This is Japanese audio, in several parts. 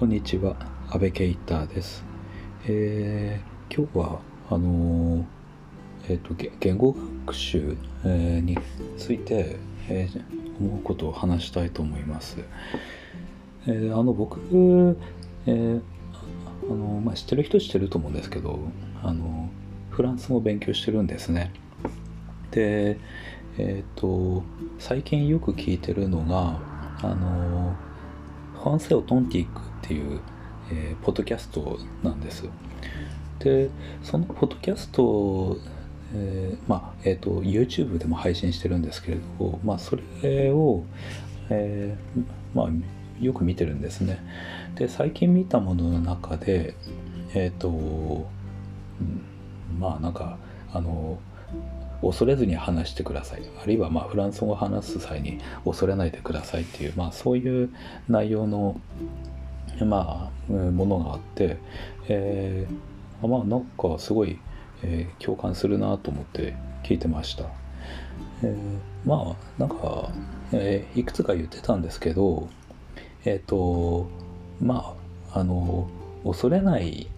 こんにちは、安倍ケイターです。えー、今日は、あのー、えっ、ー、と、言語学習、え、について、えー、思うことを話したいと思います。え、あの、僕、え、あの、まあ、知ってる人知ってると思うんですけど、あの、フランス語を勉強してるんですね。で、えっ、と、最近よく聞いてるのが、あの、ファンセオトンティックっていう、えー、ポッドキャストなんです。で、そのポッドキャスト、えー、まあ、えっ、ー、と、YouTube でも配信してるんですけれど、まあ、それを、えー、まあ、よく見てるんですね。で、最近見たものの中で、えっ、と、まあ、なんか、あの、恐れずに話してくださいあるいはまあフランス語を話す際に恐れないでくださいっていう、まあ、そういう内容の、まあ、ものがあって、えー、まあなんかすごい、えー、共感するなと思って聞いてました。えー、まあなんか、えー、いくつか言ってたんですけどえっ、ー、とまああの恐れない、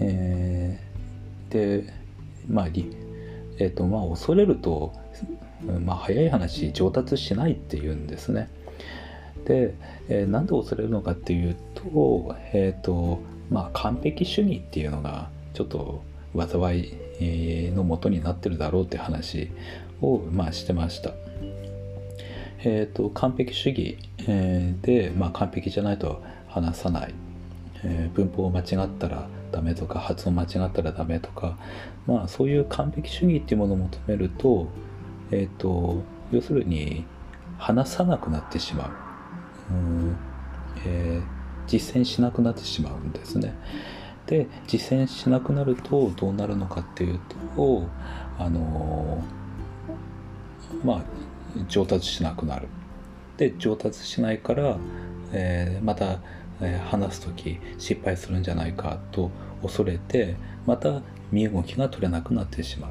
えー、でまあえーとまあ、恐れると、まあ、早い話上達しないっていうんですね。で、えー、なんで恐れるのかっていうと,、えーとまあ、完璧主義っていうのがちょっと災いのもとになってるだろうって話を、まあ、してました。えーと、完璧主義、え、で、まあ、完璧じゃないと話さない、えー、文法を間違ったらダメとか発音間違ったらダメとかまあそういう完璧主義っていうものを求めるとえっ、ー、と要するに話さなくなってしまう。うん、えー、実践しなくなってしまうんですね。で実践しなくなるとどうなるのかっていうとあのまあ上達しなくなる。で上達しないから、えー、またえ話す時失敗するんじゃないかと恐れてまた身動きが取れなくなってしまう。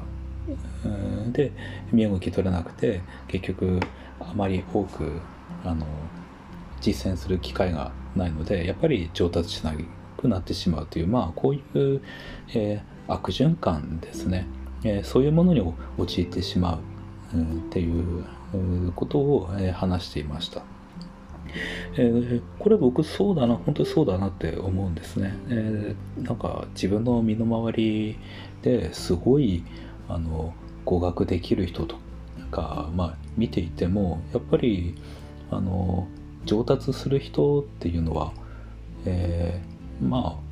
で身動き取れなくて結局あまり多くあの実践する機会がないのでやっぱり上達しなくなってしまうというまあこういう、えー、悪循環ですね、えー、そういうものに陥ってしまう、うん、っていうことを、えー、話していました。えー、これ僕そうだな本当にそうだなって思うんですね、えー、なんか自分の身の回りですごいあの語学できる人とか、まあ、見ていてもやっぱりあの上達する人っていうのは、えー、まあ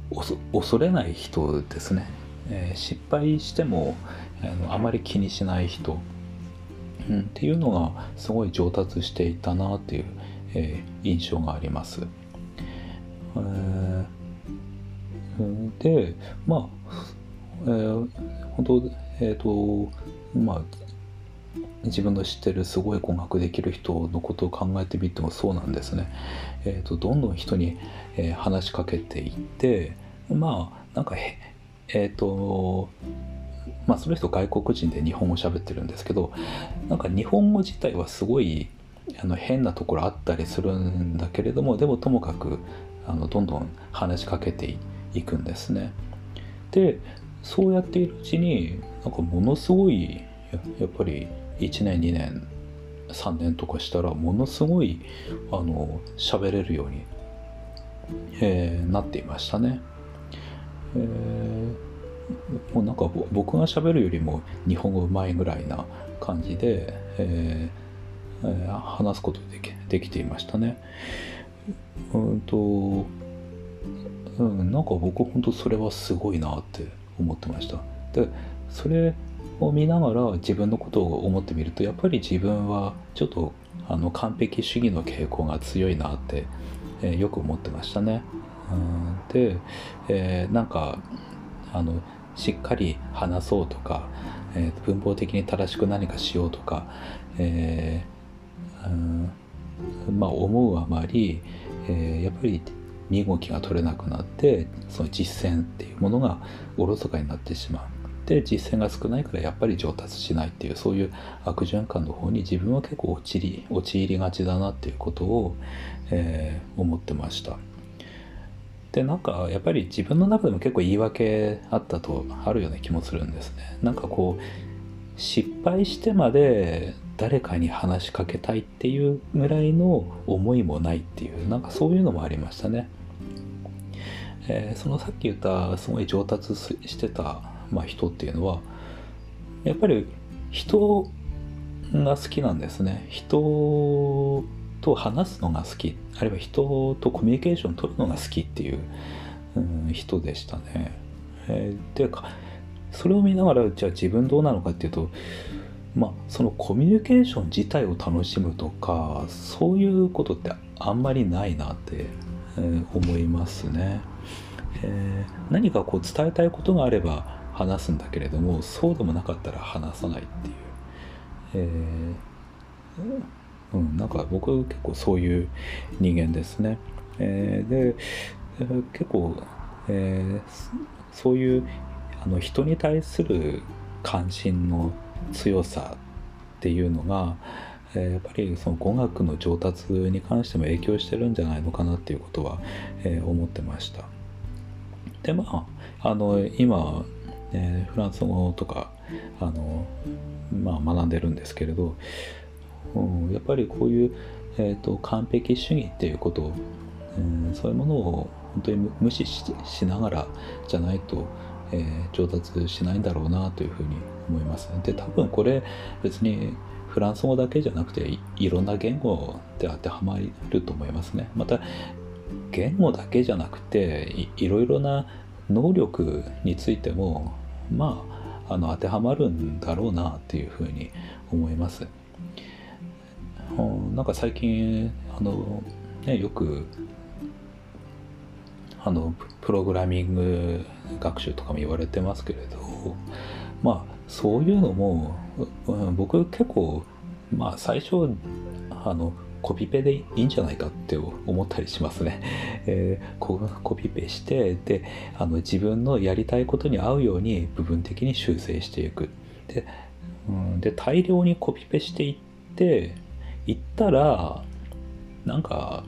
恐れない人ですね、えー、失敗してもあのあまり気にしない人、うん、っていうのがすごい上達していたなっていうえー、印象があります。えー、でまあ、えー、本当えっ、ー、とまあ自分の知ってるすごい語学できる人のことを考えてみてもそうなんですね。えーと、どんどん人に、えー、話しかけていってまあなんかえっ、ー、とまあその人外国人で日本語喋ってるんですけどなんか日本語自体はすごいあの変なところあったりするんだけれどもでもともかくあのどんどん話しかけていくんですね。でそうやっているうちになんかものすごいやっぱり1年2年3年とかしたらものすごいあの喋れるように、えー、なっていましたね。えー、もうなんか僕が喋るよりも日本語うまいぐらいな感じで、えーえー、話すことできできていましたね。うんと、うん、なんか僕本当それはすごいなって思ってました。で、それを見ながら自分のことを思ってみると、やっぱり自分はちょっとあの完璧主義の傾向が強いなって、えー、よく思ってましたね。うん、で、えー、なんかあのしっかり話そうとか、えー、文法的に正しく何かしようとか、えまあ、思うあまり、えー、やっぱり身動きが取れなくなってその実践っていうものがおろそかになってしまう。で実践が少ないからやっぱり上達しないっていうそういう悪循環の方に自分は結構陥り陥りがちだなっていうことを、えー、思ってました。でなんかやっぱり自分の中でも結構言い訳あったとあるような気もするんですねなんかこう失敗してまで誰かに話しかけたいっていうぐらいの思いもないっていうなんかそういうのもありましたね、えー、そのさっき言ったすごい上達してた、まあ、人っていうのはやっぱり人が好きなんですね。人と話すのが好き。あるいは人とコミュニケーション取るのが好きっていう、うん、人でしたね。えー、ていうかそれを見ながらじゃあ自分どうなのかっていうとまあそのコミュニケーション自体を楽しむとかそういうことってあんまりないなって、えー、思いますね。えー、何かこう伝えたいことがあれば話すんだけれどもそうでもなかったら話さないっていう。えーうん、なんか僕結構そういう人間ですね。えー、で、結構、えー、そういうあの人に対する関心の強さっていうのが、え、やっぱりその語学の上達に関しても影響してるんじゃないのかなっていうことは、えー、思ってました。でまああの今、えー、フランス語とかあの、まあ、学んでるんですけれどうん、やっぱりこういう、えーと、完璧主義っていうこと、うん、そういうものを本当に無視しながらじゃないと、えー、上達しないんだろうなというふうに思います。で多分これ別にフランス語だけじゃなくていろんな言語で当てはまると思いますね。また言語だけじゃなくていろいろな能力についてもまああの当てはまるんだろうなっていうふうに思います。なんか最近あの、ね、よくあのプログラミング学習とかも言われてますけれどまあそういうのも、うん、僕結構まあ最初あのコピペでいいんじゃないかって思ったりしますね。えー、コピペしてであの自分のやりたいことに合うように部分的に修正していく。で,、うん、で大量にコピペしていって行ったらなんか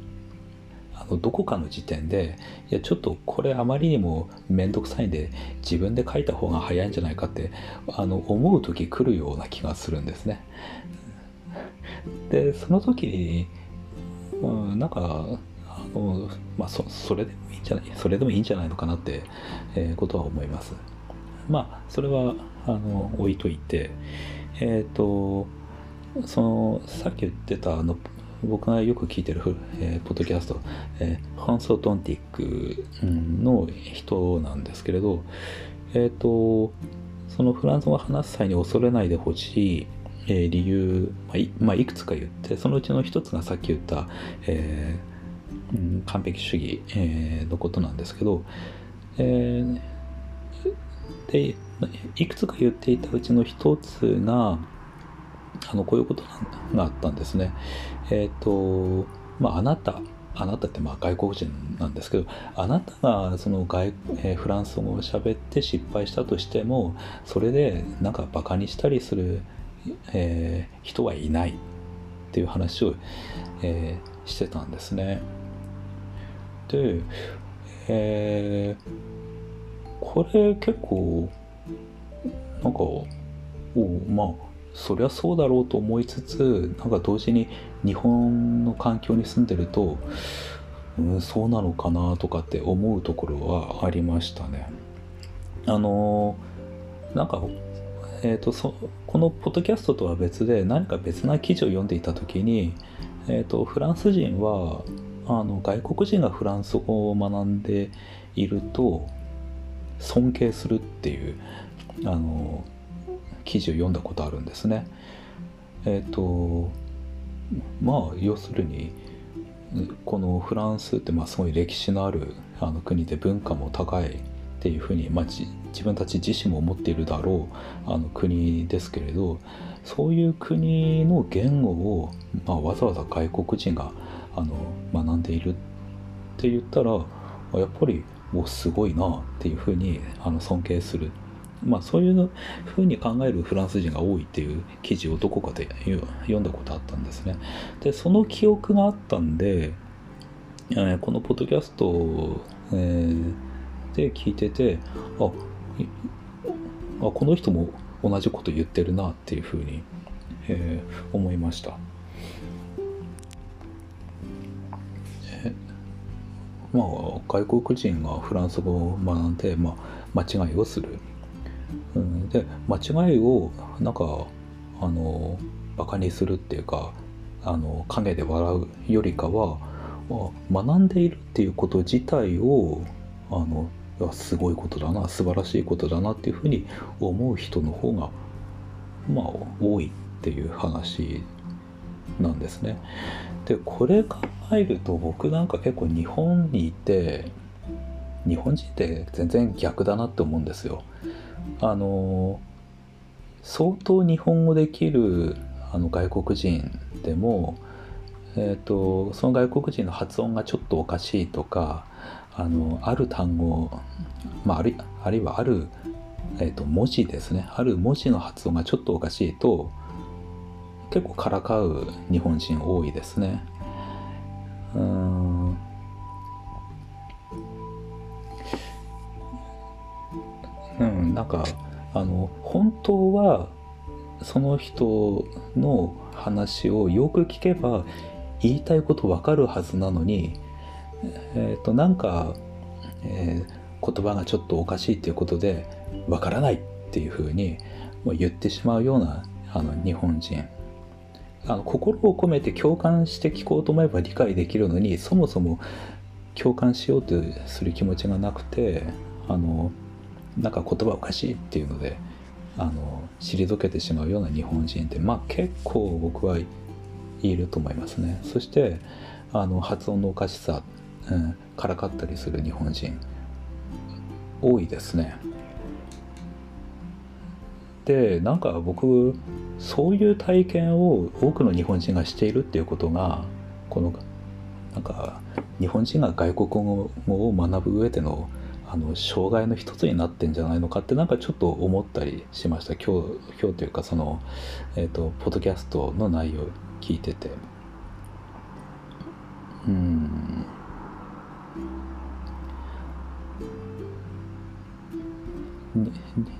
あのどこかの時点でいやちょっとこれあまりにも面倒くさいんで自分で書いた方が早いんじゃないかってあの思う時来るような気がするんですね。でその時に、うん、なんかあの、まあそ、それでもいいんじゃないそれでもいいんじゃないのかなって、えー、ことは思います。まあそれはあの置いといてえっ、ー、とそのさっき言ってたあの僕がよく聞いてる、えー、ポッドキャスト、えー、ハンソ・トンティックの人なんですけれど、えっ、ー、と、そのフランス語を話す際に恐れないでほしい、えー、理由、まあいまあ、いくつか言って、そのうちの一つがさっき言った、えー、うん、完璧主義、えー、のことなんですけど、えー、で、いくつか言っていたうちの一つが、あのこういうことがあったんですね。えっ、ー、とまああなたあなたってまあ外国人なんですけどあなたがその外、えー、フランス語を喋って失敗したとしてもそれでなんかバカにしたりする、えー、人はいないっていう話を、えー、してたんですね。で、えー、これ結構なんかおまあそりゃそうだろうと思いつつなんか同時に日本の環境に住んでると、うん、そうなのかなとかって思うところはありましたね。あのなんかえーと、そこのポッドキャストとは別で何か別な記事を読んでいた時に、えーと、フランス人はあの外国人がフランス語を学んでいると尊敬するっていうあの記事を読んだことあるんですね。えっ、ー、とまあ要するにこのフランスってまあすごい歴史のあるあの国で文化も高いっていうふうに、まあ、自分たち自身も思っているだろうあの国ですけれどそういう国の言語を、まあ、わざわざ外国人があの学んでいるって言ったらやっぱりおすごいなっていうふうにあの尊敬するまあ、そういうふうに考えるフランス人が多いっていう記事をどこかで読んだことあったんですね。でその記憶があったんで、えこのポッドキャストえー、で聞いててああこの人も同じこと言ってるなっていうふうに、えー、思いました。まあ、外国人がフランス語を学んで、まあ、間違いをする、うん、で間違いをなんかあのバカにするっていうかあの陰で笑うよりかは学んでいるっていうこと自体をあのすごいことだな素晴らしいことだなっていうふうに思う人の方がまあ多いっていう話なんですね。でこれ考えると僕なんか結構日本にいて日本人って全然逆だなって思うんですよ。あの相当日本語できるあの外国人でも、えーと、その外国人の発音がちょっとおかしいとかあのある単語、まあ、あるあるいはある、えーと文字ですねある文字の発音がちょっとおかしいと結構からかう日本人多いですね。うんかあの本当はその人の話をよく聞けば言いたいこと分かるはずなのに、えー、となんか、えー、言葉がちょっとおかしいっていうことで分からないっていうふうに言ってしまうようなあの日本人。あの心を込めて共感して聞こうと思えば理解できるのにそもそも共感しようとする気持ちがなくてあのなんか言葉おかしいっていうのであの退けてしまうような日本人ってまあ結構僕はいると思いますね。そしてあの発音のおかしさ、うん、からかったりする日本人多いですね。でなんか僕そういう体験を多くの日本人がしているっていうことがこのなんか日本人が外国語を学ぶ上でのあの障害の一つになってんじゃないのかってなんかちょっと思ったりしました。今日今日というかその、えーと、ポッドキャストの内容聞いてて。うん。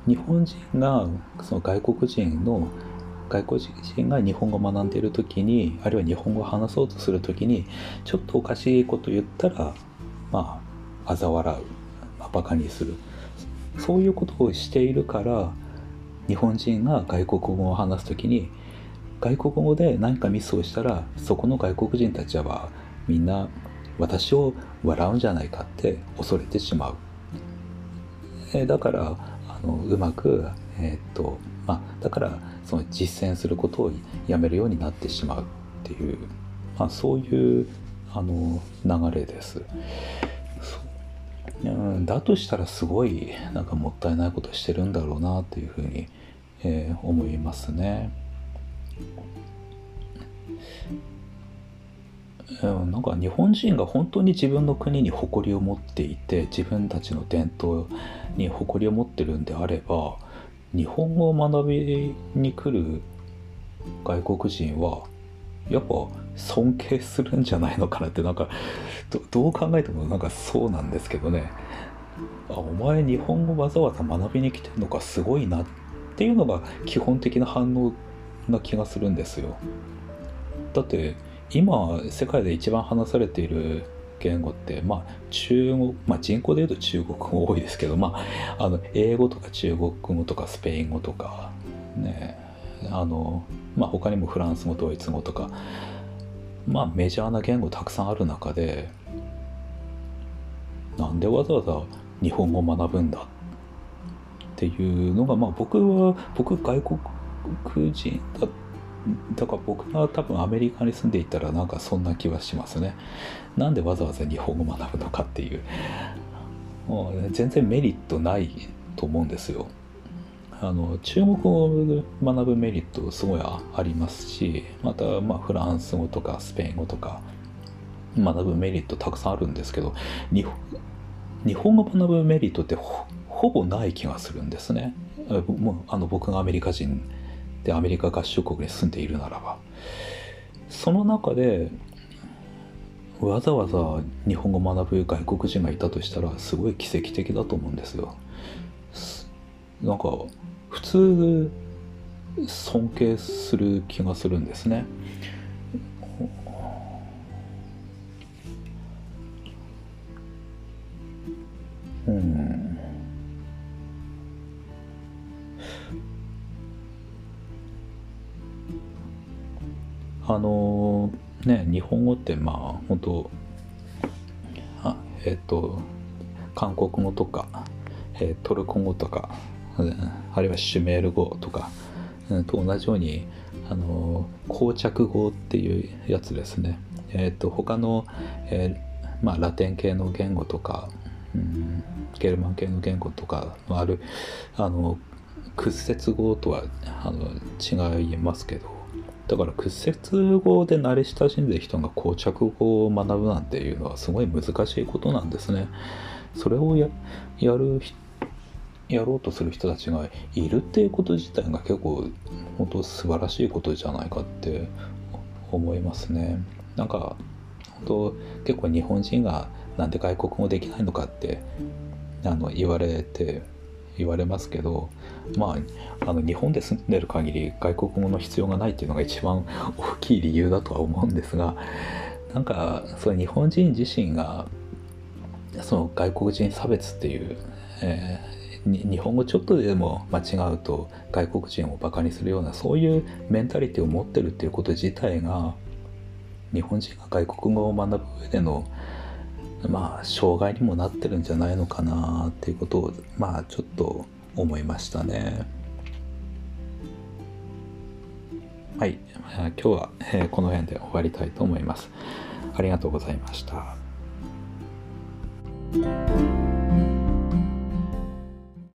日本人がその外国人の外国人が日本語を学んでいる時にあるいは日本語を話そうとする時にちょっとおかしいこと言ったらまあ嘲笑う。バカにするそういうことをしているから日本人が外国語を話す時に外国語で何かミスをしたらそこの外国人たちはみんな私を笑うんじゃないかって恐れてしまう。えだからあのうまく、えー、っとまあ、だからその実践することをやめるようになってしまうっていう、まあ、そういうあの流れです。うん、だとしたらすごいなんかもったいないことしてるんだろうなというふうに、えー、思いますね。うん、なんか日本人が本当に自分の国に誇りを持っていて自分たちの伝統に誇りを持ってるんであれば日本語を学びに来る外国人はやっぱ尊敬するんじゃないのかなってなんかどう考えてもなんかそうなんですけどね。あお前日本語わざわざ学びに来てるのかすごいなっていうのが基本的な反応な気がするんですよ。だって今世界で一番話されている言語ってまあ中国まあ人口でいうと中国語多いですけどまああの英語とか中国語とかスペイン語とかねあのまあ他にもフランス語ドイツ語とかまあメジャーな言語たくさんある中でなんでわざわざ日本語を学ぶんだ？っていうのがまあ僕は僕外国人だだから僕が多分アメリカに住んでいたらなんかそんな気はしますね。なんでわざわざ日本語学ぶのかっていうもう全然メリットないと思うんですよ。あの中国語を学ぶメリットすごいありますしまたまあフランス語とかスペイン語とか学ぶメリットたくさんあるんですけど日本語学ぶメリットってほぼない気がするんですね。もうあの僕がアメリカ人でアメリカ合衆国に住んでいるならばその中でわざわざ日本語学ぶ外国人がいたとしたらすごい奇跡的だと思うんですよ。なんか普通尊敬する気がするんですね。うんあのね日本語ってまあ本当あえっ、と韓国語とか、えー、トルコ語とか、あるいはシュメール語とか、うん、と同じようにあの膠着語っていうやつですね。えっ、と他の、えーまあ、ラテン系の言語とか、うん、ゲルマン系の言語とかのあるあの屈折語とはあの違いますけどだから屈折語で慣れ親しんでる人が膠着語を学ぶなんていうのはすごい難しいことなんですね。それをややるやろうとする人たちがいるっていうこと自体が結構本当素晴らしいことじゃないかって思いますね。なんか本当結構日本人がなんで外国語できないのかってあの言われて言われますけどまああの日本で住んでる限り外国語の必要がないっていうのが一番大きい理由だとは思うんですがなんかそれ日本人自身がその外国人差別っていう、えー、日本語ちょっとでも間違うと外国人をバカにするようなそういうメンタリティを持ってるっていうこと自体が日本人が外国語を学ぶ上でのまあ障害にもなってるんじゃないのかなっていうことをまあちょっと思いましたね。はい、今日は、えこの辺で終わりたいと思います。ありがとうございました。